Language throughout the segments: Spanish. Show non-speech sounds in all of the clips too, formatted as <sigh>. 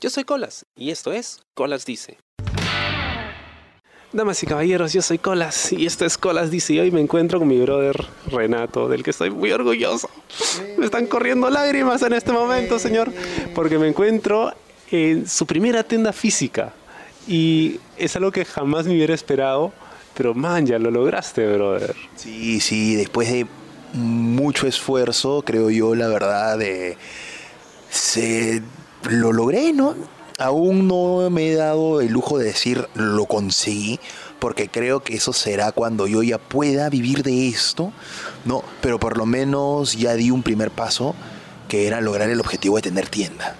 Yo soy Colas y esto es Colas Dice. Damas y caballeros, yo soy Colas y esto es Colas Dice y hoy me encuentro con mi brother Renato, del que estoy muy orgulloso. Me están corriendo lágrimas en este momento, señor, porque me encuentro en su primera tienda física y es algo que jamás me hubiera esperado, pero man, ya lo lograste, brother. Sí, sí, después de mucho esfuerzo, creo yo, la verdad, de se lo logré, ¿no? Aún no me he dado el lujo de decir lo conseguí, porque creo que eso será cuando yo ya pueda vivir de esto, ¿no? Pero por lo menos ya di un primer paso, que era lograr el objetivo de tener tienda.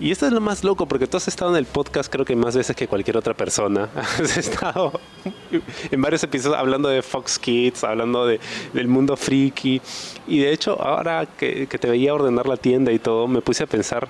Y esto es lo más loco, porque tú has estado en el podcast creo que más veces que cualquier otra persona. <laughs> Has estado en varios episodios hablando de Fox Kids, hablando de, del mundo friki. Y de hecho, ahora que, que te veía ordenar la tienda y todo, me puse a pensar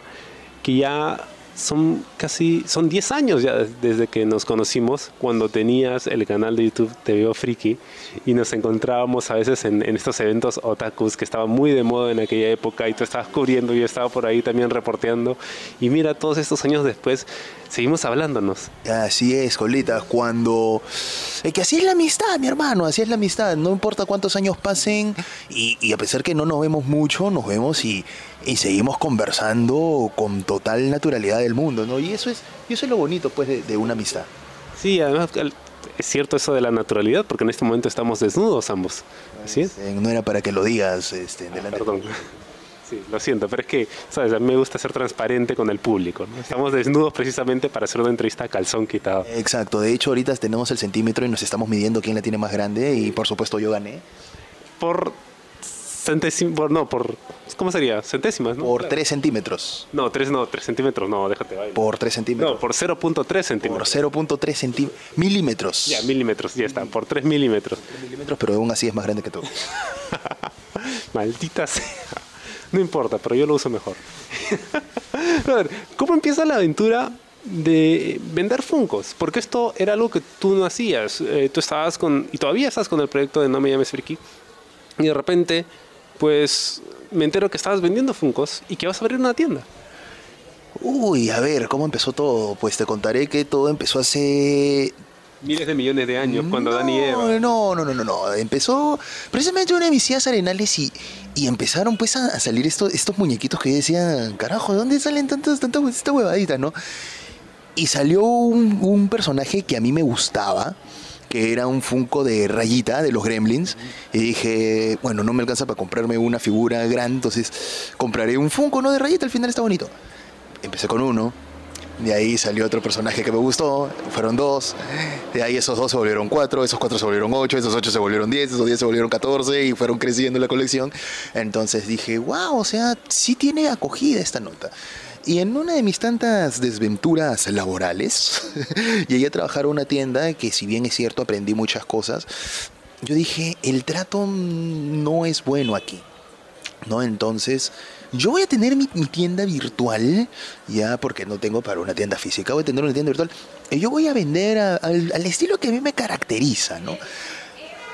que ya son casi, son 10 años ya desde que nos conocimos, cuando tenías el canal de YouTube Te Veo Friki y nos encontrábamos a veces en, estos eventos otakus que estaban muy de moda en aquella época y tú estabas cubriendo y yo estaba por ahí también reporteando y mira, todos estos años después seguimos hablándonos. Así es, Colita, cuando... Es que así es la amistad, mi hermano, así es la amistad, no importa cuántos años pasen y, y a pesar que no nos vemos mucho, nos vemos y, y seguimos conversando con total naturalidad del mundo, ¿no? Y eso es, y eso es lo bonito, pues, de, de una amistad. Sí, además es cierto eso de la naturalidad, porque en este momento estamos desnudos ambos. ¿Así es? Eh, No era para que lo digas este, Ah, delante perdón. Sí, lo siento, pero es que, ¿sabes? A mí me gusta ser transparente con el público. ¿no? Estamos desnudos precisamente para hacer una entrevista a calzón quitado. Exacto, de hecho ahorita tenemos el centímetro y nos estamos midiendo quién la tiene más grande y por supuesto yo gané. Por centésimos, no, por, ¿cómo sería? Centésimas, ¿no? Por 3 centímetros. No, 3 no, 3 centímetros, no, déjate bailar. Por 3 centímetros. No, por 0.3 Por centímetros. 0.3 centímetros. Milímetros. Ya, milímetros, ya está, por 3 milímetros. milímetros, pero aún así es más grande que tú. <laughs> Maldita sea. No importa, pero yo lo uso mejor. <laughs> A ver, ¿cómo empieza la aventura de vender Funcos? Porque esto era algo que tú no hacías. Eh, tú estabas con, y todavía estás con el proyecto de No Me Llames Friki. Y de repente, pues me entero que estabas vendiendo Funcos y que vas a abrir una tienda. Uy, a ver, ¿cómo empezó todo? Pues te contaré que todo empezó hace Miles de millones de años, cuando Dani y Eva. No, no, no, no, no. Empezó precisamente una de mis tías arenales y, y empezaron pues a, a salir estos, estos muñequitos que yo decía, carajo, ¿de dónde salen tantas, tantas esta huevadita, no? Y salió un, un personaje que a mí me gustaba, que era un Funko de rayita de los Gremlins. Y dije, bueno, no me alcanza para comprarme una figura grande, entonces compraré un Funko, ¿no? De rayita, al final está bonito. Empecé con uno, de ahí salió otro personaje que me gustó, fueron dos. De ahí esos dos se volvieron cuatro, esos cuatro se volvieron ocho, esos ocho se volvieron diez, esos diez se volvieron catorce y fueron creciendo la colección. Entonces dije, wow, o sea, sí tiene acogida esta nota. Y en una de mis tantas desventuras laborales, <laughs> llegué a trabajar en una tienda que si bien es cierto aprendí muchas cosas, yo dije, el trato no es bueno aquí. ¿no? Entonces, yo voy a tener mi, tienda virtual, ya porque no tengo para una tienda física, voy a tener una tienda virtual, y yo voy a vender al, estilo que a mí me caracteriza, ¿no?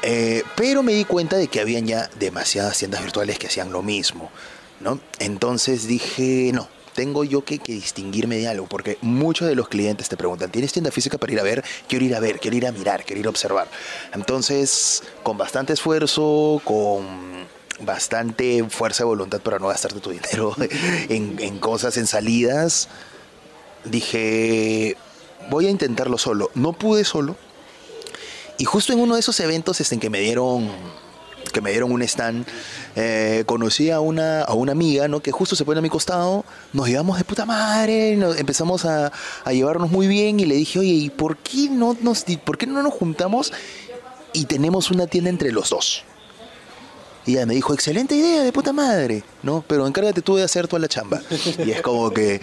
Eh, pero me di cuenta de que habían ya demasiadas tiendas virtuales que hacían lo mismo, ¿no? Entonces dije, no, tengo yo que, que, distinguirme de algo, porque muchos de los clientes te preguntan, ¿tienes tienda física para ir a ver? Quiero ir a ver, quiero ir a mirar, quiero ir a observar. Entonces, con bastante esfuerzo, con bastante fuerza de voluntad para no gastarte tu dinero <laughs> en, en cosas, en salidas, dije, voy a intentarlo solo. No pude solo. Y justo en uno de esos eventos este, en que me dieron que me dieron un stand, eh, conocí a una, a una amiga, ¿no? Que justo se pone a mi costado, nos llevamos de puta madre, empezamos a, a, llevarnos muy bien y le dije, oye, ¿y por qué no nos, por qué no nos juntamos y tenemos una tienda entre los dos? Y ella me dijo, excelente idea, de puta madre, ¿no? Pero encárgate tú de hacer toda la chamba. Y es como que,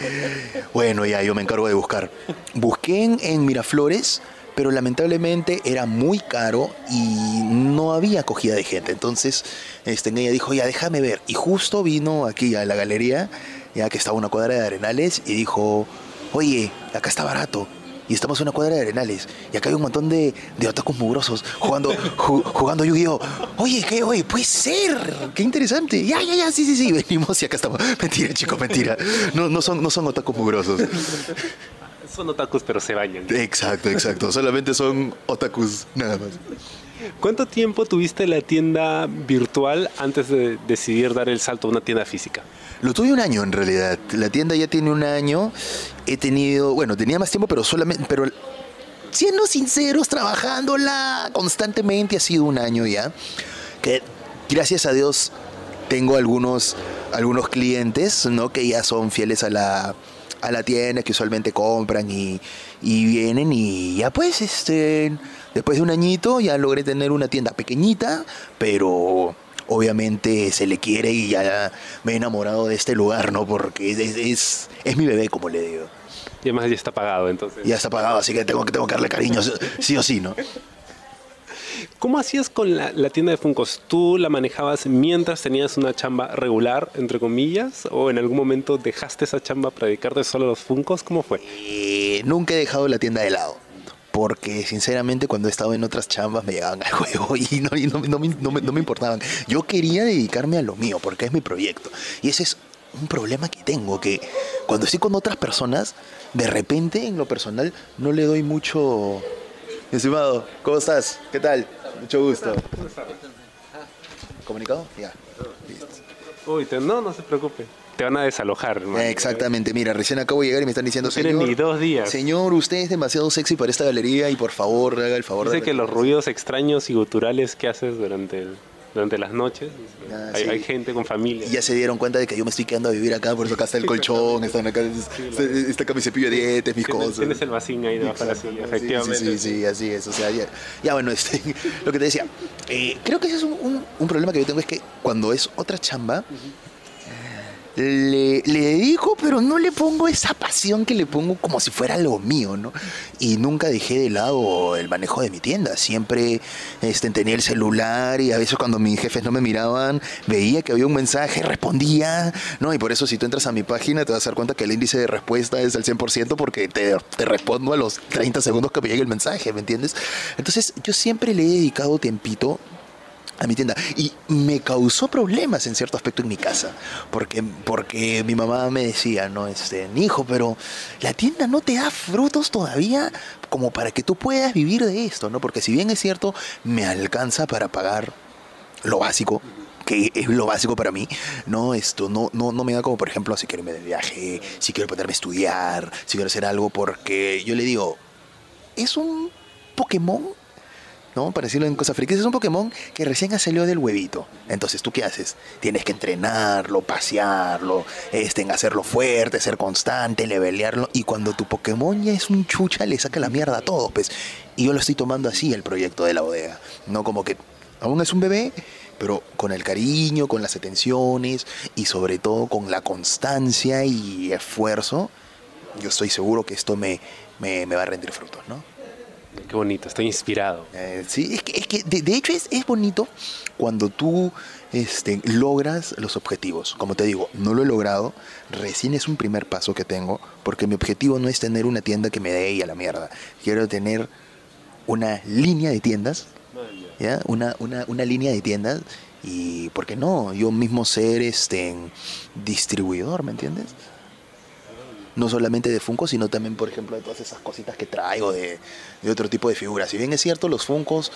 bueno, ya, yo me encargo de buscar. Busqué en Miraflores, pero lamentablemente era muy caro y no había acogida de gente. Entonces, este, ella dijo, ya, déjame ver. Y justo vino aquí a la galería, ya que estaba una cuadra de Arenales, y dijo, oye, acá está barato. y estamos en una cuadra de arenales. Y acá hay un montón de, de otakus mugrosos jugando, ju- jugando Yu-Gi-Oh! Oye, ¿qué? Oye, puede ser. Qué interesante. Ya, ya, ya, sí, sí, sí. Venimos y acá estamos. <laughs> Mentira, chicos, mentira. No, no son, no son otakus mugrosos. Son otakus, pero se bañan. Exacto, exacto. Solamente son otakus, nada más. ¿Cuánto tiempo tuviste la tienda virtual antes de decidir dar el salto a una tienda física? Lo tuve un año en realidad. La tienda ya tiene un año. He tenido, bueno, tenía más tiempo, pero solamente, pero siendo sinceros, trabajándola constantemente ha sido un año ya. Que gracias a Dios tengo algunos, algunos clientes, ¿no? Que ya son fieles a la, a la tienda, que usualmente compran y, y vienen y ya pues, este, después de un añito ya logré tener una tienda pequeñita, pero obviamente se le quiere y ya me he enamorado de este lugar, ¿no? Porque es, es, es mi bebé, como le digo. Y además ya está pagado, entonces. Ya está pagado, así que tengo que, tengo que darle cariño, sí o sí, ¿no? ¿Cómo hacías con la, la tienda de Funcos? ¿Tú la manejabas mientras tenías una chamba regular, entre comillas? ¿O en algún momento dejaste esa chamba para dedicarte solo a los Funcos? ¿Cómo fue? Eh, nunca he dejado la tienda de lado. Porque sinceramente cuando he estado en otras chambas me llegaban al juego <laughs> y, no, y no- no me- no me- no me importaban. Yo quería dedicarme a lo mío porque es mi proyecto. Y ese es un problema que tengo, que cuando estoy con otras personas, de repente en lo personal no le doy mucho... Estimado, ¿cómo estás? ¿Qué tal? Mucho gusto. ¿Comunicado? Ya. Listo. Uy, te- no, no se preocupe. Te van a desalojar, hermano. Exactamente, mira, recién acabo de llegar y me están diciendo, No tienen señor, ni dos días. señor, usted es demasiado sexy para esta galería y por favor, haga el favor Dice de... que los ruidos extraños y guturales que haces durante, el- durante las noches, Ah, hay, sí. hay gente con familia. Y ya se dieron cuenta de que yo me estoy quedando a vivir acá, por eso acá está el colchón, están acá, está, está acá mi cepillo de dientes, mis Tienes, cosas. tienes el vacín ahí debajo de la silla, efectivamente. Sí, sí, sí, sí, así es. O sea, ya, ya, bueno, <laughs> este, lo que te decía, eh, creo que ese es un, un- un problema que yo tengo, es que cuando es otra chamba, le, le dedico, pero no le pongo esa pasión que le pongo como si fuera lo mío, ¿no? Y nunca dejé de lado el manejo de mi tienda. Siempre este, tenía el celular y a veces cuando mis jefes no me miraban, veía que había un mensaje, respondía, ¿no? Y por eso si tú entras a mi página te vas a dar cuenta que el índice de respuesta es al 100% porque te, te respondo a los 30 segundos que me llegue el mensaje, ¿me entiendes? Entonces yo siempre le he dedicado tiempito a mi tienda. Y me causó problemas en cierto aspecto en mi casa porque porque mi mamá me decía no este hijo pero la tienda no te da frutos todavía como para que tú puedas vivir de esto no porque si bien es cierto me alcanza para pagar lo básico que es lo básico para mí, no esto no no no me da como por ejemplo si quiero irme de viaje, si quiero ponerme a estudiar, si quiero hacer algo porque yo le digo, es un Pokémon ¿no? Para decirlo en cosas frikis, es un Pokémon que recién ha del huevito. Entonces, ¿tú qué haces? Tienes que entrenarlo, pasearlo, este, en hacerlo fuerte, ser constante, levelearlo. Y cuando tu Pokémon ya es un chucha, le saca la mierda a todos, pues. Y yo lo estoy tomando así, el proyecto de la bodega. No como que aún es un bebé, pero con el cariño, con las atenciones y sobre todo con la constancia y esfuerzo, yo estoy seguro que esto me, me, me va a rendir frutos, ¿no? Qué bonito, estoy inspirado. Eh, sí, es que, es que de, hecho es, es bonito cuando tú este, logras los objetivos. Como te digo, no lo he logrado, recién es un primer paso que tengo, porque mi objetivo no es tener una tienda que me dé y a la mierda. Quiero tener una línea de tiendas, ¿ya? Una, una, una línea de tiendas y, ¿por qué no? Yo mismo ser este, distribuidor, ¿me entiendes? No solamente de Funko, sino también, por ejemplo, de todas esas cositas que traigo de, de otro tipo de figuras. Si bien es cierto, los Funkos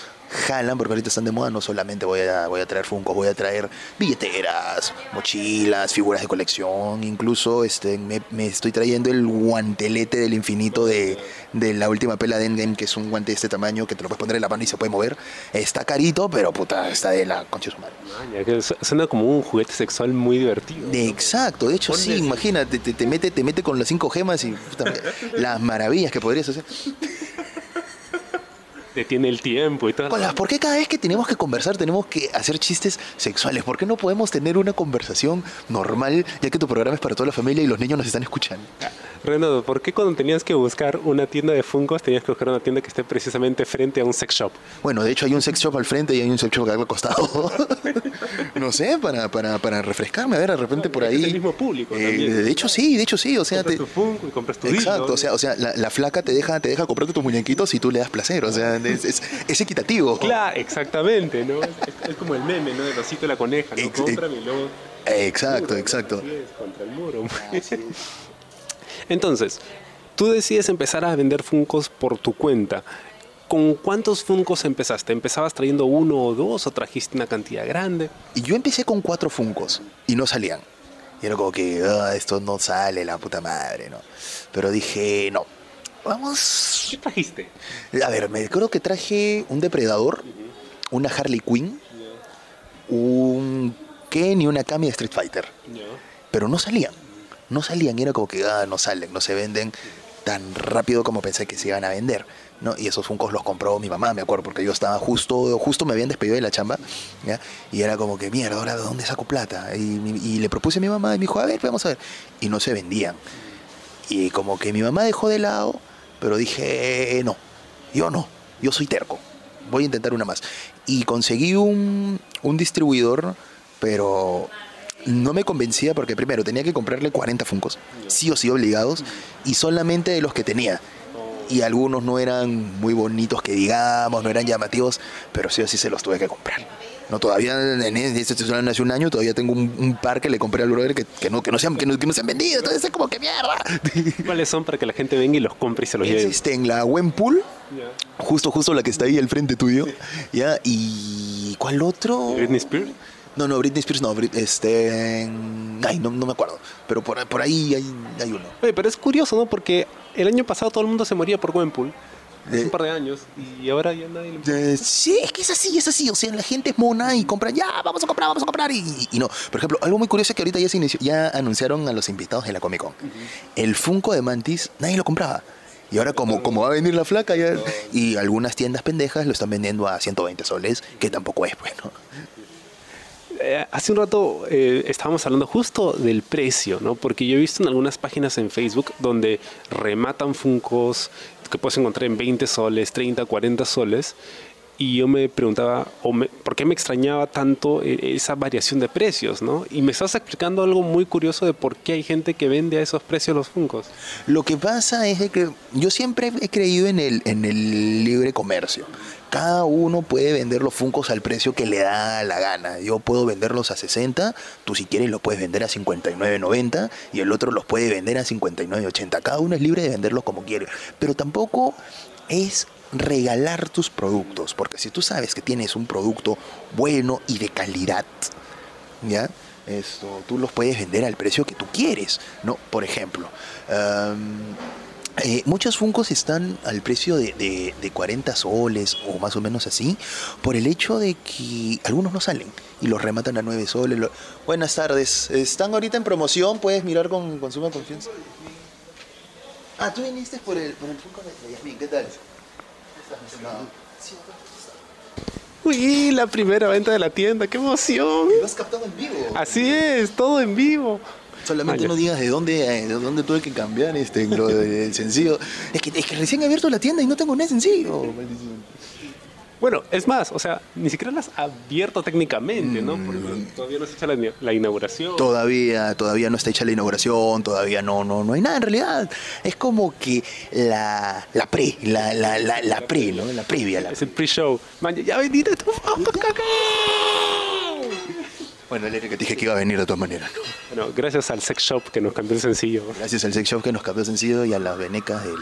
jalan, porque ahorita están de moda, no solamente voy a, voy a traer Funkos, voy a traer billeteras, mochilas, figuras de colección, incluso este, me estoy trayendo el guantelete del infinito de, de la última pela de Endgame, que es un guante de este tamaño que te lo puedes poner en la mano y se puede mover. Está carito, pero puta, está de la concha de su madre. Maña, que su- suena como un juguete sexual muy divertido. De exacto, de hecho sí, imagínate, te, te mete, te mete con las cinco gemas y puta, las maravillas que podrías hacer. Detiene el tiempo y todo. Hola, ¿por qué cada vez que tenemos que conversar tenemos que hacer chistes sexuales? ¿Por qué no podemos tener una conversación normal, ya que tu programa es para toda la familia y los niños nos están escuchando? Renato, ¿por qué cuando tenías que buscar una tienda de Funkos tenías que buscar una tienda que esté precisamente frente a un sex shop? Bueno, de hecho hay un sex shop al frente y hay un sex shop al costado. <laughs> no sé, para, para, para refrescarme, a ver, de repente por ahí. Es el mismo público. Eh, también. de hecho sí, de hecho sí, o sea, compras te- tu Funko y compras tu Exacto, o sea, o sea la, la flaca te deja, te deja comprarte tus muñequitos y tú le das placer, o sea, es, es- es equitativo. Claro, exactamente, ¿no? Es, como el meme, ¿no? Del osito y la coneja, ¿no? Ex- Cómprame y luego... Exacto, Muro, exacto. contra el muro. <laughs> Entonces, tú decides empezar a vender Funkos por tu cuenta. ¿Con cuántos Funkos empezaste? ¿Empezabas trayendo uno o dos o trajiste una cantidad grande? Y yo empecé con cuatro funcos y no salían. Y era como que, "Ah, esto no sale, la puta madre, ¿no? Pero dije, no, vamos... ¿Qué trajiste? A ver, me acuerdo que traje un depredador, una Harley Quinn, un Ken y una Kami de Street Fighter. pero no salían. No salían, y era como que ah, no salen, no se venden tan rápido como pensé que se iban a vender. ¿no? Y esos Funkos los compró mi mamá, me acuerdo, porque yo estaba justo, justo me habían despedido de la chamba, ¿ya? y era como que, mierda, ahora de dónde saco plata. Y, y le propuse a mi mamá y me dijo, a ver, vamos a ver. Y no se vendían. Y como que mi mamá dejó de lado, pero dije, no, yo no, yo soy terco, voy a intentar una más. Y conseguí un, un distribuidor, pero no me convencía porque primero tenía que comprarle 40 Funcos, sí o sí obligados, y solamente de los que tenía. Y algunos no eran muy bonitos que digamos, no eran llamativos, pero sí o sí se los tuve que comprar. No, todavía en este hace un año, todavía tengo un, un par que le compré al brother que, que no, que, no se han, que, no, que no se han vendido, entonces es como que mierda. <laughs> ¿Cuáles son para que la gente venga y los compre y se los lleve? este, en la Wenpool, justo, justo la que está ahí al frente tuyo. ¿Ya? ¿Y cuál otro? Britney Spears. No, no, Britney Spears no, Brit- este... Ay, no, no me acuerdo. Pero por, por ahí hay, hay uno. Oye, pero es curioso, ¿no? Porque el año pasado todo el mundo se moría por Gwenpool. Hace Eh. un par de años. Y ahora ya nadie le Eh, sí, es que es así, es así. O sea, la gente es mona y compra, ya, vamos a comprar, vamos a comprar. Y, y no. Por ejemplo, algo muy curioso es que ahorita ya, se inició- ya anunciaron a los invitados de la Comic Con. El Funko de Mantis, nadie lo compraba. Y ahora como, como va a venir la flaca, ya, y algunas tiendas pendejas lo están vendiendo a 120 soles, que tampoco es bueno. Eh, hace un rato eh, estábamos hablando justo del precio, ¿no? Porque yo he visto en algunas páginas en Facebook donde rematan Funcos que puedes encontrar en 20 soles, 30, 40 soles. Y yo me preguntaba, o me- ¿por qué me extrañaba tanto eh, esa variación de precios, no? Y me estás explicando algo muy curioso de por qué hay gente que vende a esos precios los Funcos. Lo que pasa es que yo siempre he creído en el, en el libre comercio. Cada uno puede vender los Funcos al precio que le da la gana. Yo puedo venderlos a 60, tú si quieres los puedes vender a 59.90 y el otro los puede vender a 59.80. Cada uno es libre de venderlos como quiere. Pero tampoco es regalar tus productos, porque si tú sabes que tienes un producto bueno y de calidad, ¿ya? Esto, tú los puedes vender al precio que tú quieres, ¿no? Por ejemplo, am, eh, muchos Funcos están al precio de, de- de 40 soles o más o menos así, por el hecho de que algunos no salen y los rematan a 9 soles. Buenas tardes, están ahorita en promoción, puedes mirar con, con suma confianza. Ah, tú viniste por el, por el Funko de Yasmín, ¿qué tal? No. Sí, Uy, la primera venta de la tienda, qué emoción. lo has captado en vivo. Así es, todo en vivo. Solamente Ah, no digas de dónde, eh, de dónde tuve que cambiar este, lo del sencillo. Es que, es que recién he abierto la tienda y no tengo nada sencillo. maldición. Bueno, es más, o sea, ni siquiera las has abierto técnicamente, ¿no? Porque todavía no se echa la, la inauguración. Todavía, todavía no está hecha la inauguración, todavía no, no, no hay nada en realidad. Es como que la, la pre, la, la, la, la pre, ¿no? La previa. La... Es el pre-show. Man, ya- caca. Bueno, el que te dije que iba a venir de todas maneras. ¿no? Bueno, gracias al sex shop que nos cambió el sencillo. Gracias al sex shop que nos cambió sencillo y a las venecas del,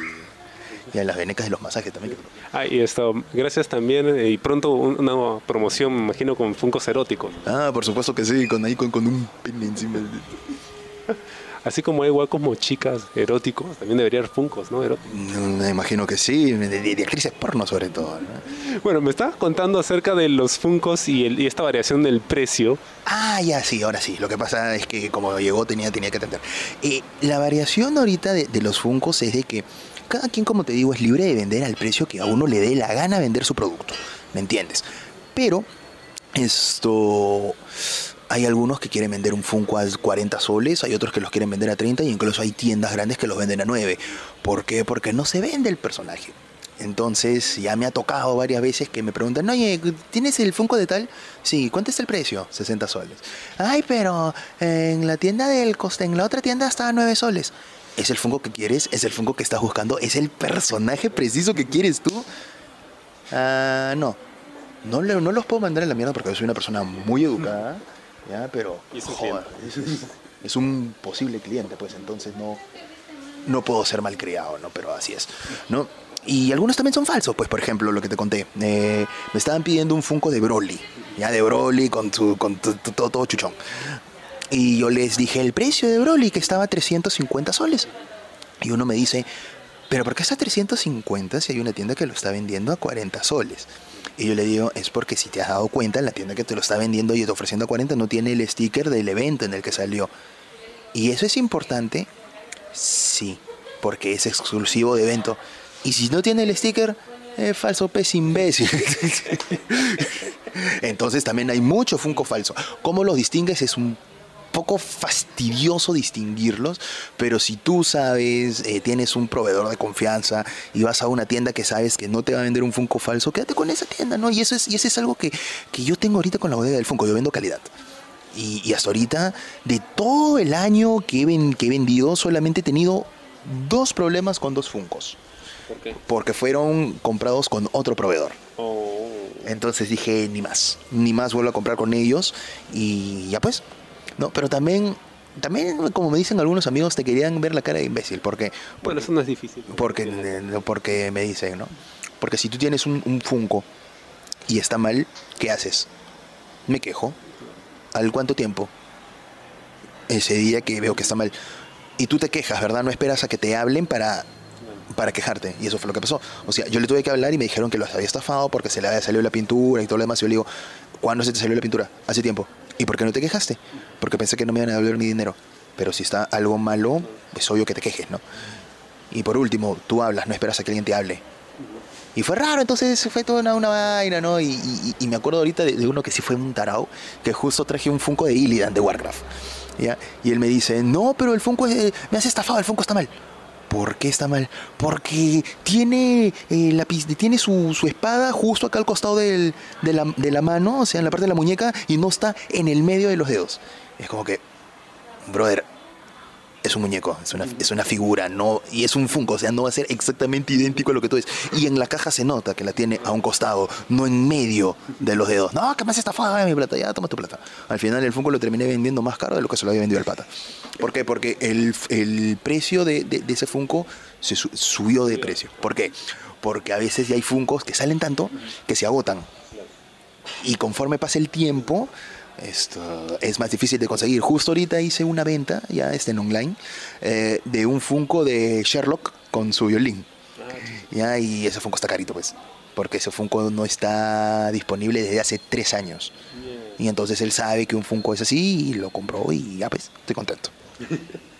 y a las venecas de los masajes también. Ah, y esto, gracias también, eh, y pronto un- una promoción, me imagino, con Funkos eróticos. Ah, por supuesto que sí, con ahí con, con un pene encima. <laughs> Así como hay como chicas eróticos, también debería haber funcos, ¿no? Eróticos. Mm, Me imagino que sí, de, de- de actrices porno sobre todo. ¿no? Bueno, me estabas contando acerca de los funcos y, el- y esta variación del precio. Ah, ya, sí, ahora sí. Lo que pasa es que como llegó tenía, tenía que atender. Eh, la variación ahorita de, de los Funcos es de que cada quien, como te digo, es libre de vender al precio que a uno le dé la gana vender su producto. ¿Me entiendes? Pero esto... Hay algunos que quieren vender un Funko a 40 soles, hay otros que los quieren vender a 30 y incluso hay tiendas grandes que los venden a 9. ¿Por qué? Porque no se vende el personaje. Entonces ya me ha tocado varias veces que me preguntan, oye, ¿tienes el Funko de tal? Sí, ¿cuánto es el precio? 60 soles. Ay, pero en la tienda del coste, en la otra tienda está a 9 soles. ¿Es el Funko que quieres? ¿Es el Funko que estás buscando? ¿Es el personaje preciso que quieres tú? Ah, no. No, le- no los puedo mandar a la mierda porque yo soy una persona muy educada, <laughs> ¿ya? Pero, joder, es, es- es un posible cliente, pues entonces no, no puedo ser malcriado, ¿no? Pero así es, ¿no? Y algunos también son falsos, pues por ejemplo, lo que te conté, eh, me estaban pidiendo un Funko de Broly, ya de Broly con, su, con todo, todo chuchón. Y yo les dije el precio de Broly, que estaba a 350 soles. Y uno me dice, pero ¿por qué está a 350 si hay una tienda que lo está vendiendo a 40 soles? Y yo le digo, es porque si te has dado cuenta, la tienda que te lo está vendiendo y te ofreciendo a 40 no tiene el sticker del evento en el que salió. ¿Y eso es importante? Sí, porque es exclusivo de evento. Y si no tiene el sticker, es falso pez imbécil. <laughs> Entonces también hay mucho Funko falso. ¿Cómo los distingues? Es un poco fastidioso distinguirlos, pero si tú sabes, eh, tienes un proveedor de confianza y vas a una tienda que sabes que no te va a vender un Funko falso, quédate con esa tienda, ¿no? Y eso es, y eso es algo que, que yo tengo ahorita con la bodega del Funko, yo vendo calidad. Y, y hasta ahorita, de todo el año que he, ven- que he vendido, solamente he tenido dos problemas con dos Funkos, ¿Por qué? porque fueron comprados con otro proveedor. Oh. Entonces dije, ni más, ni más vuelvo a comprar con ellos y ya pues, ¿no? Pero también, también como me dicen algunos amigos, te querían ver la cara de imbécil, porque, Bueno, eso no es difícil. porque, eh, porque me dicen, ¿no? Porque si tú tienes un, un Funko y está mal, ¿qué haces? Me quejo. ¿Al cuánto tiempo? Ese día que veo que está mal. Y tú te quejas, ¿verdad? No esperas a que te hablen para, para quejarte. Y eso fue lo que pasó. O sea, yo le tuve que hablar y me dijeron que los había estafado porque se le había salido la pintura y todo lo demás. Y yo le digo, ¿cuándo se te salió la pintura? Hace tiempo. ¿Y por qué no te quejaste? Porque pensé que no me iban a devolver mi dinero. Pero si está algo malo, es obvio que te quejes, ¿no? Y por último, tú hablas, no esperas a que alguien te hable. Y fue raro, entonces fue toda una, una vaina, ¿no? Y, me acuerdo ahorita de, de uno que sí fue un tarao, que justo traje un Funko de Illidan de Warcraft. Y él me dice, no, pero el Funko es- me has estafado, el Funko está mal. ¿Por qué está mal? Porque tiene, eh, la, tiene su, su espada justo acá al costado de, la, de la mano, o sea, en la parte de la muñeca, y no está en el medio de los dedos. Es como que, brother, es un muñeco, es una, es una figura, no, y es un Funko, o sea, no va a ser exactamente idéntico a lo que tú es. Y en la caja se nota que la tiene a un costado, no en medio de los dedos. No, que me has estafado mi plata, ya toma tu plata. Al final el Funko lo terminé vendiendo más caro de lo que se lo había vendido al pata. ¿Por qué? Porque el, el precio de, de- ese Funko subió de precio. ¿Por qué? Porque a veces ya hay Funkos que salen tanto que se agotan. Y conforme pasa el tiempo, esto es más difícil de conseguir. Justo ahorita hice una venta, ya está en online, eh, de un Funko de Sherlock con su violín. Ya, y ese Funko está carito, pues. Porque ese Funko no está disponible desde hace tres años. Y entonces él sabe que un Funko es así y lo compró y ya, pues, estoy contento. <laughs>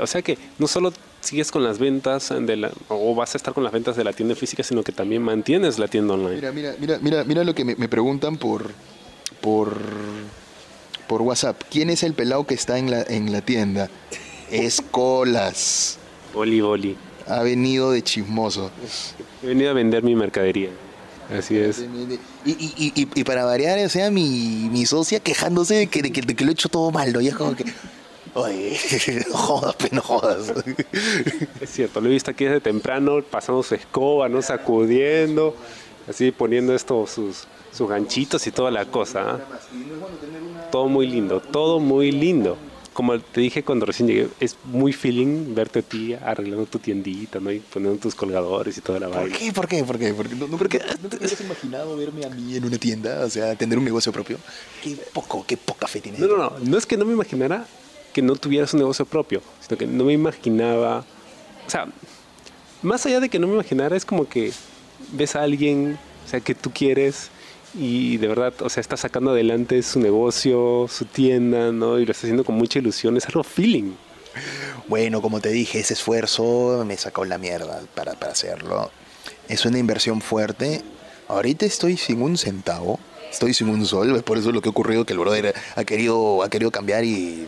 O sea que no solo sigues con las ventas de la, o vas a estar con las ventas de la tienda física, sino que también mantienes la tienda online. Mira, mira, mira, mira, mira lo que me, me preguntan por, por, por WhatsApp. ¿Quién es el pelado que está en la, en la tienda? Es Colas. Boli, boli. Ha venido de chismoso. He venido a vender mi mercadería. Así es. Y, y, y, para variar, o sea, mi, mi socia quejándose de que, de, que, de que lo he hecho todo mal, ¿no? Y es como que, oye, no <laughs> jodas, no jodas. Es cierto, lo he visto aquí desde temprano, pasando su escoba, ¿no? Sacudiendo, así poniendo estos sus, sus ganchitos y toda la cosa. ¿ah? Todo muy lindo, todo muy lindo. Como te dije cuando recién llegué, es muy feeling verte a ti arreglando tu tiendita, ¿no? Y poniendo tus colgadores y toda la ¿Por vaina. qué? ¿Por qué? ¿Por qué? Porque no, no, porque, ¿no te hubieras imaginado verme a mí en una tienda? O sea, tener un negocio propio. Qué poco, qué poca fe tienes. No, no, no, no es que no me imaginara, que no tuvieras un negocio propio, sino que no me imaginaba, o sea, más allá de que no me imaginara, es como que ves a alguien, o sea, que tú quieres y de verdad, o sea, está sacando adelante su negocio, su tienda, ¿no? Y lo está haciendo con mucha ilusión, es algo feeling. Bueno, como te dije, ese esfuerzo me sacó la mierda para, para hacerlo. Es una inversión fuerte. Ahorita estoy sin un centavo, estoy sin un sol, es por eso lo que ha ocurrido que el brother ha querido, ha querido cambiar y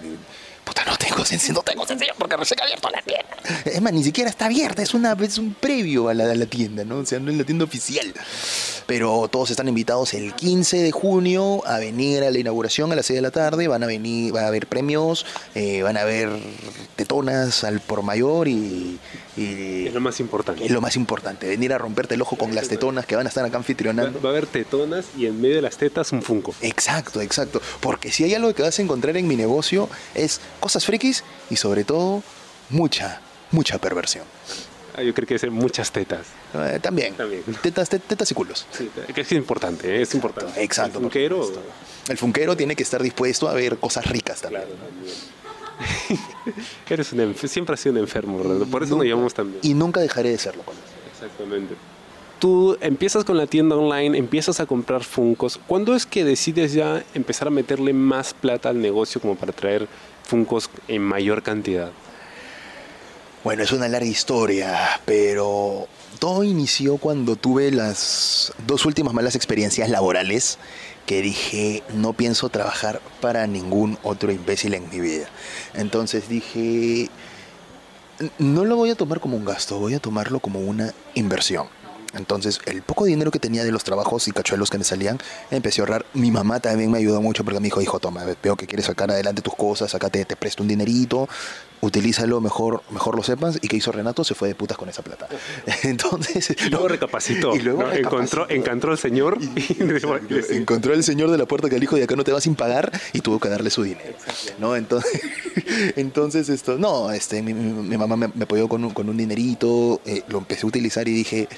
Puta, no tengo sencillo, no tengo sencillo porque recién ha abierto la tienda. Es más, ni siquiera está abierta, es, una, es un previo a la, a la tienda, ¿no? O sea, no es la tienda oficial. Pero todos están invitados el 15 de junio a venir a la inauguración a las 6 de la tarde. Van a venir, va a haber premios, eh, van a haber tetonas al por mayor y, y Es lo más importante. es lo más importante, venir a romperte el ojo con las tetonas que van a estar acá Va, anfitrionando. va a haber tetonas y en medio de las tetas un funko. Exacto, exacto. Porque si hay algo que vas a encontrar en mi negocio es cosas frikis y sobre todo mucha, mucha perversión. Ah, yo creo que ser muchas tetas. Eh, también. También. Tetas, te- tetas y culos. Sí, que es importante, ¿eh? es importante. Exacto, El supuesto. El funquero tiene que estar dispuesto a ver cosas ricas también. claro, también. <laughs> Eres un siempre has sido un enfermo. Por eso nos llamamos también. Y nunca dejaré de serlo con eso. Exactamente. Tú empiezas con la tienda online, empiezas a comprar Funcos. ¿Cuándo es que decides ya empezar a meterle más plata al negocio como para traer Funcos en mayor cantidad? Bueno, es una larga historia, pero todo inició cuando tuve las dos últimas malas experiencias laborales que dije, no pienso trabajar para ningún otro imbécil en mi vida. Entonces dije, "N- no lo voy a tomar como un gasto, voy a tomarlo como una inversión. Entonces, el poco dinero que tenía de los trabajos y cachuelos que me salían, empecé a ahorrar. Mi mamá también me ayudó mucho porque me dijo, hijo, toma, veo que quieres sacar adelante tus cosas, acá te, te presto un dinerito, utilízalo, mejor, mejor lo sepas. ¿Y qué hizo Renato? Se fue de putas con esa plata. <laughs> Entonces, Y luego recapacitó. Y luego ¿no? encontró, recapacitó. encontró al señor y, <laughs> le- encontró el señor de la puerta que le dijo de acá no te va sin pagar y tuvo que darle su dinero. ¿no? Entonces, <laughs> entonces esto, no, este, mi, mi- mi mamá me, me apoyó con un, con un dinerito, eh, lo empecé a utilizar y dije,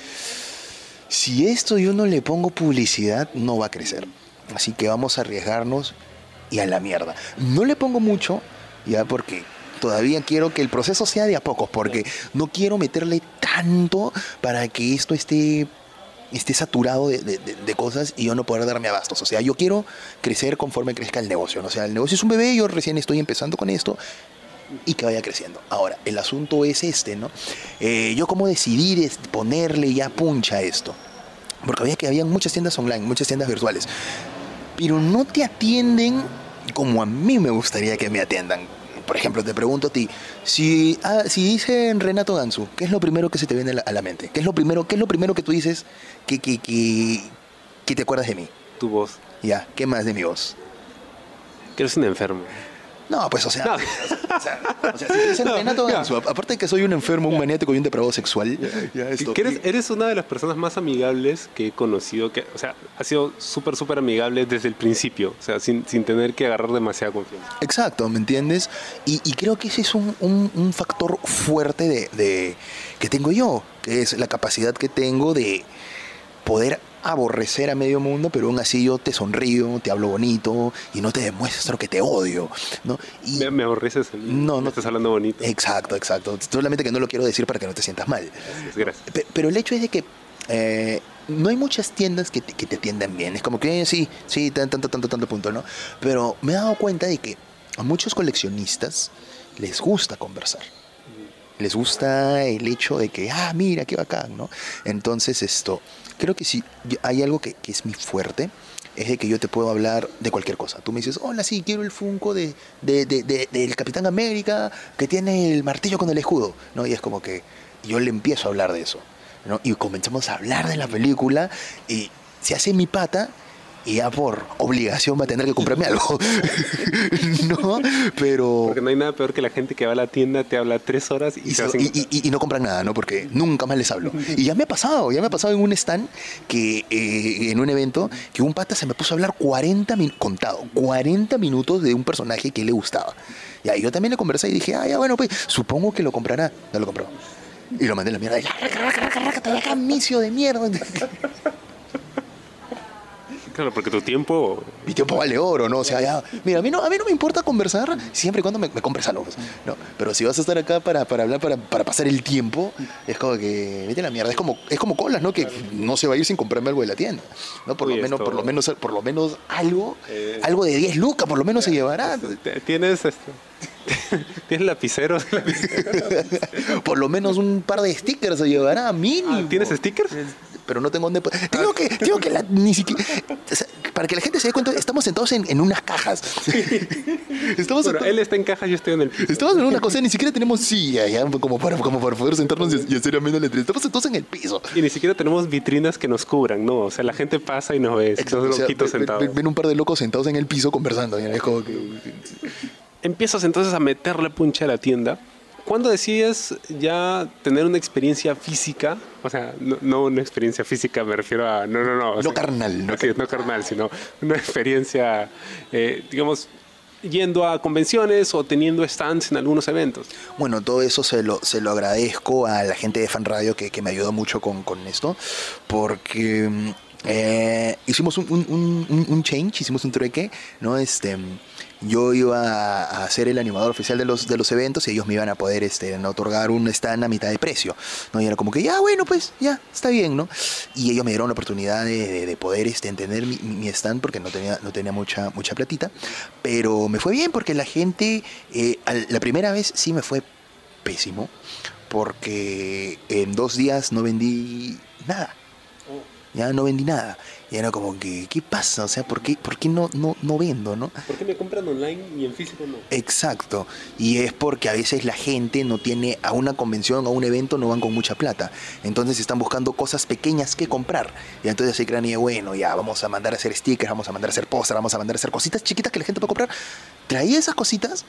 si esto yo no le pongo publicidad, no va a crecer. Así que vamos a arriesgarnos y a la mierda. No le pongo mucho, ya porque todavía quiero que el proceso sea de a pocos, porque no quiero meterle tanto para que esto esté esté saturado de, de- de- cosas y yo no poder darme abastos. O sea, yo quiero crecer conforme crezca el negocio. ¿no? O sea, el negocio es un bebé, yo recién estoy empezando con esto y que vaya creciendo. Ahora, el asunto es este, ¿no? Eh, yo cómo decidir es ponerle ya puncha a esto. Porque había que había muchas tiendas online, muchas tiendas virtuales. Pero no te atienden como a mí me gustaría que me atiendan. Por ejemplo, te pregunto a ti, si, ah, si dicen Renato Gansu, ¿qué es lo primero que se te viene a la, a la mente? ¿Qué es lo primero, qué es lo primero que tú dices que, que, que, que te acuerdas de mí? tu voz. Ya, ¿qué más de mi voz? Que eres un enfermo. No, pues o sea, No. o sea, o sea, si te dicen No, Renato aparte de que soy un enfermo, un maniático y un depravado sexual, ya esto. Que eres, eres una de las personas más amigables que he conocido, que, o sea, ha sido súper, súper amigable desde el principio, o sea, sin, sin tener que agarrar demasiada confianza. Exacto, ¿me entiendes? Y, y creo que ese es un, un- un factor fuerte de, de- que tengo yo, que es la capacidad que tengo de poder aborrecer a medio mundo, pero aún así yo te sonrío, te hablo bonito y no te demuestro que te odio, ¿no? Y, Me, me aborreces. No, me no. estás hablando bonito. exacto, exacto. Solamente que no lo quiero decir para que no te sientas mal. Gracias, gracias. Pe- Pero el hecho es de que eh, no hay muchas tiendas que te, que te atiendan bien. Es como que eh, sí, sí, tan- tanto, tanto, tanto punto, ¿no? Pero me he dado cuenta de que a muchos coleccionistas les gusta conversar. Les gusta el hecho de que, ah, mira, qué bacán, ¿no? Entonces, esto, creo que si hay algo que, que es mi fuerte, es de que yo te puedo hablar de cualquier cosa. Tú me dices, hola, sí, quiero el Funko de, de- de- de- del Capitán América que tiene el martillo con el escudo, ¿no? Y es como que yo le empiezo a hablar de eso, ¿no? Y comenzamos a hablar de la película y se hace mi pata y ya por obligación va a tener que comprarme algo, <laughs> ¿no? Pero... Porque no hay nada peor que la gente que va a la tienda, te habla tres horas y, Y, no compran nada, ¿no? Porque nunca más les hablo. Y ya me ha pasado, ya me ha pasado en un stand que eh, en un evento que un pata se me puso a hablar 40 minutos, contado, 40 minutos de un personaje que le gustaba. Y ahí yo también le conversé y dije, ah, ya bueno, pues supongo que lo comprará. No lo compró. Y lo mandé a la mierda. Y, "Raca, de mierda. <laughs> Claro, porque tu tiempo... Mi tiempo vale oro, ¿no? O sea, ya, mira, a mí no, a mí no me importa conversar siempre y cuando me, me compres algo, pues, ¿no? Pero si vas a estar acá para, para hablar, para, para pasar el tiempo, es como que, vete a la mierda, es como, es como colas, ¿no? Que no se va a ir sin comprarme algo de la tienda, ¿no? Por Uy, lo menos, por lo menos, por lo menos algo, Eh. algo de 10 lucas, por lo menos se llevará. Te- Tienes esto. <laughs> Tienes <laughs> lapiceros. Por lo menos un par de stickers se llevará, mínimo. Ah, ¿Tienes stickers? Pero no tengo dónde. po- Te digo que, te digo que la- ni siquiera. o sea, para que la gente se dé cuenta, estamos sentados en, en unas cajas. estamos, sentados, él está en caja, yo estoy en el piso. estamos en una cosa, ni siquiera tenemos silla ya, como, para, como para poder sentarnos y, y hacer ameno la entrevista. Estamos sentados en el piso. Y ni siquiera tenemos vitrinas que nos cubran, ¿no? O sea, la gente pasa y nos ve. Exacto, o sea, ven- sentados. ven, ven un par de locos sentados en el piso conversando. ya, es como que- Empiezas entonces a meterle puncha a la tienda. ¿Cuándo decides ya tener una experiencia física? O sea, no, no una experiencia física, me refiero a... No, no, no. No sea, carnal, no así es, no carnal, sino una experiencia, eh, digamos, yendo a convenciones o teniendo stands en algunos eventos. Bueno, todo eso se lo, se lo agradezco a la gente de Fan Radio que, que me ayudó mucho con, con esto, porque eh, hicimos un, un- un- un- change, hicimos un trueque, ¿no? Este, yo iba a, ser el animador oficial de los, de los eventos y ellos me iban a poder este, otorgar un stand a mitad de precio, ¿no? Y era como que, ya, bueno, pues, ya, está bien, ¿no? Y ellos me dieron la oportunidad de, de- de poder este, entender mi, stand porque no tenía, no tenía mucha, mucha platita, pero me fue bien porque la gente, eh, la primera vez sí me fue pésimo porque en dos días no vendí nada. Ya no vendí nada. Y era como que, ¿qué pasa? O sea, ¿por qué, por qué no, no, no vendo, no? ¿Por qué me compran online y en físico no? Exacto. Y es porque a veces la gente no tiene a una convención, a un evento, no van con mucha plata. Entonces están buscando cosas pequeñas que comprar. Y entonces se crean, y bueno, ya vamos a mandar a hacer stickers, vamos a mandar a hacer póster, vamos a mandar a hacer cositas chiquitas que la gente puede comprar. Traía esas cositas,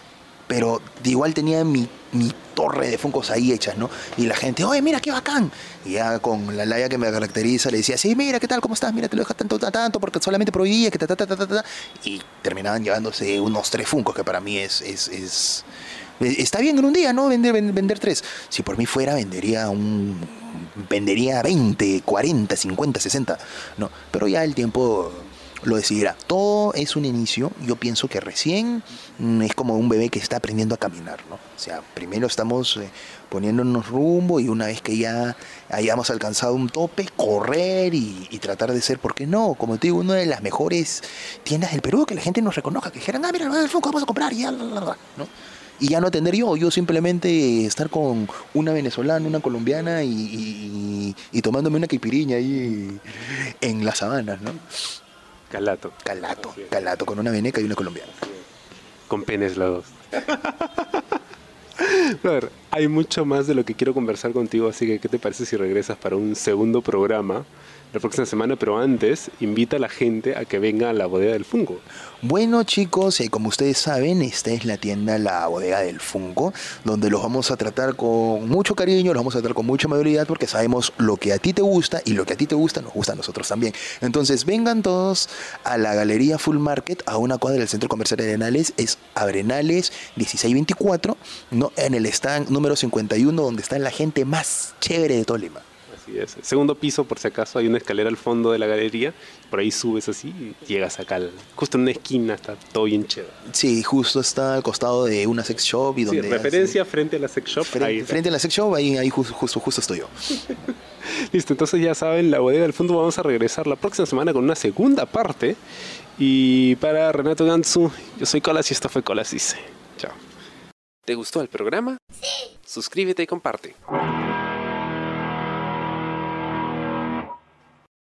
pero igual tenía mi, mi torre de funcos ahí hechas, ¿no? Y la gente, oye, mira qué bacán. Y ya con la laya que me caracteriza le decía, sí, mira, ¿qué tal? ¿Cómo estás? Mira, te lo dejas tanto, tanto, porque solamente prohibía que ta, ta, ta, ta, ta, ta. Y terminaban llevándose unos tres funcos, que para mí es, es, es- Está bien en un día, ¿no? Vender, ven- vender tres. Si por mí fuera, vendería un. Vendería 20, 40, 50, 60. No. Pero ya el tiempo lo decidirá. Todo es un inicio. Yo pienso que recién mm, es como un bebé que está aprendiendo a caminar, ¿no? O sea, primero estamos eh, poniéndonos rumbo y una vez que ya hayamos alcanzado un tope, correr y, tratar de ser, ¿por qué no? Como te digo, una de las mejores tiendas del Perú, que la gente nos reconozca, que dijeran, ah, mira, vamos a comprar y ya, la, la, la", ¿no? Y ya no atender yo, yo simplemente estar con una venezolana, una colombiana y, y- tomándome una caipiriña ahí en las sabanas, ¿no? Calato. Calato, calato, con una veneca y una colombiana. Con penes los dos. <laughs> Brother, hay mucho más de lo que quiero conversar contigo, así que ¿qué te parece si regresas para un segundo programa la próxima semana? Pero antes, invita a la gente a que venga a la bodega del Fungo. Bueno chicos, eh, como ustedes saben, esta es la tienda La Bodega del Funko, donde los vamos a tratar con mucho cariño, los vamos a tratar con mucha amabilidad porque sabemos lo que a ti te gusta y lo que a ti te gusta nos gusta a nosotros también. Entonces vengan todos a la Galería Full Market, a una cuadra del Centro Comercial Arenales, es Arenales 1624, ¿no? en el stand número 51 donde está la gente más chévere de todo Lima. Así es. Segundo piso, por si acaso, hay una escalera al fondo de la galería. Por ahí subes así y llegas acá. al- justo en una esquina, está todo bien chévere. Sí, justo está al costado de una sex shop y Sí, donde... referencia frente a la sex shop. Frente, a la sex shop, ahí, ahí justo, justo, justo estoy yo. <laughs> Listo, entonces ya saben, la bodega del fondo vamos a regresar la próxima semana con una segunda parte. Y para Renato Gansu, yo soy Colas y esto fue Colas Dice. Chao. ¿Te gustó el programa? Sí. Suscríbete y comparte.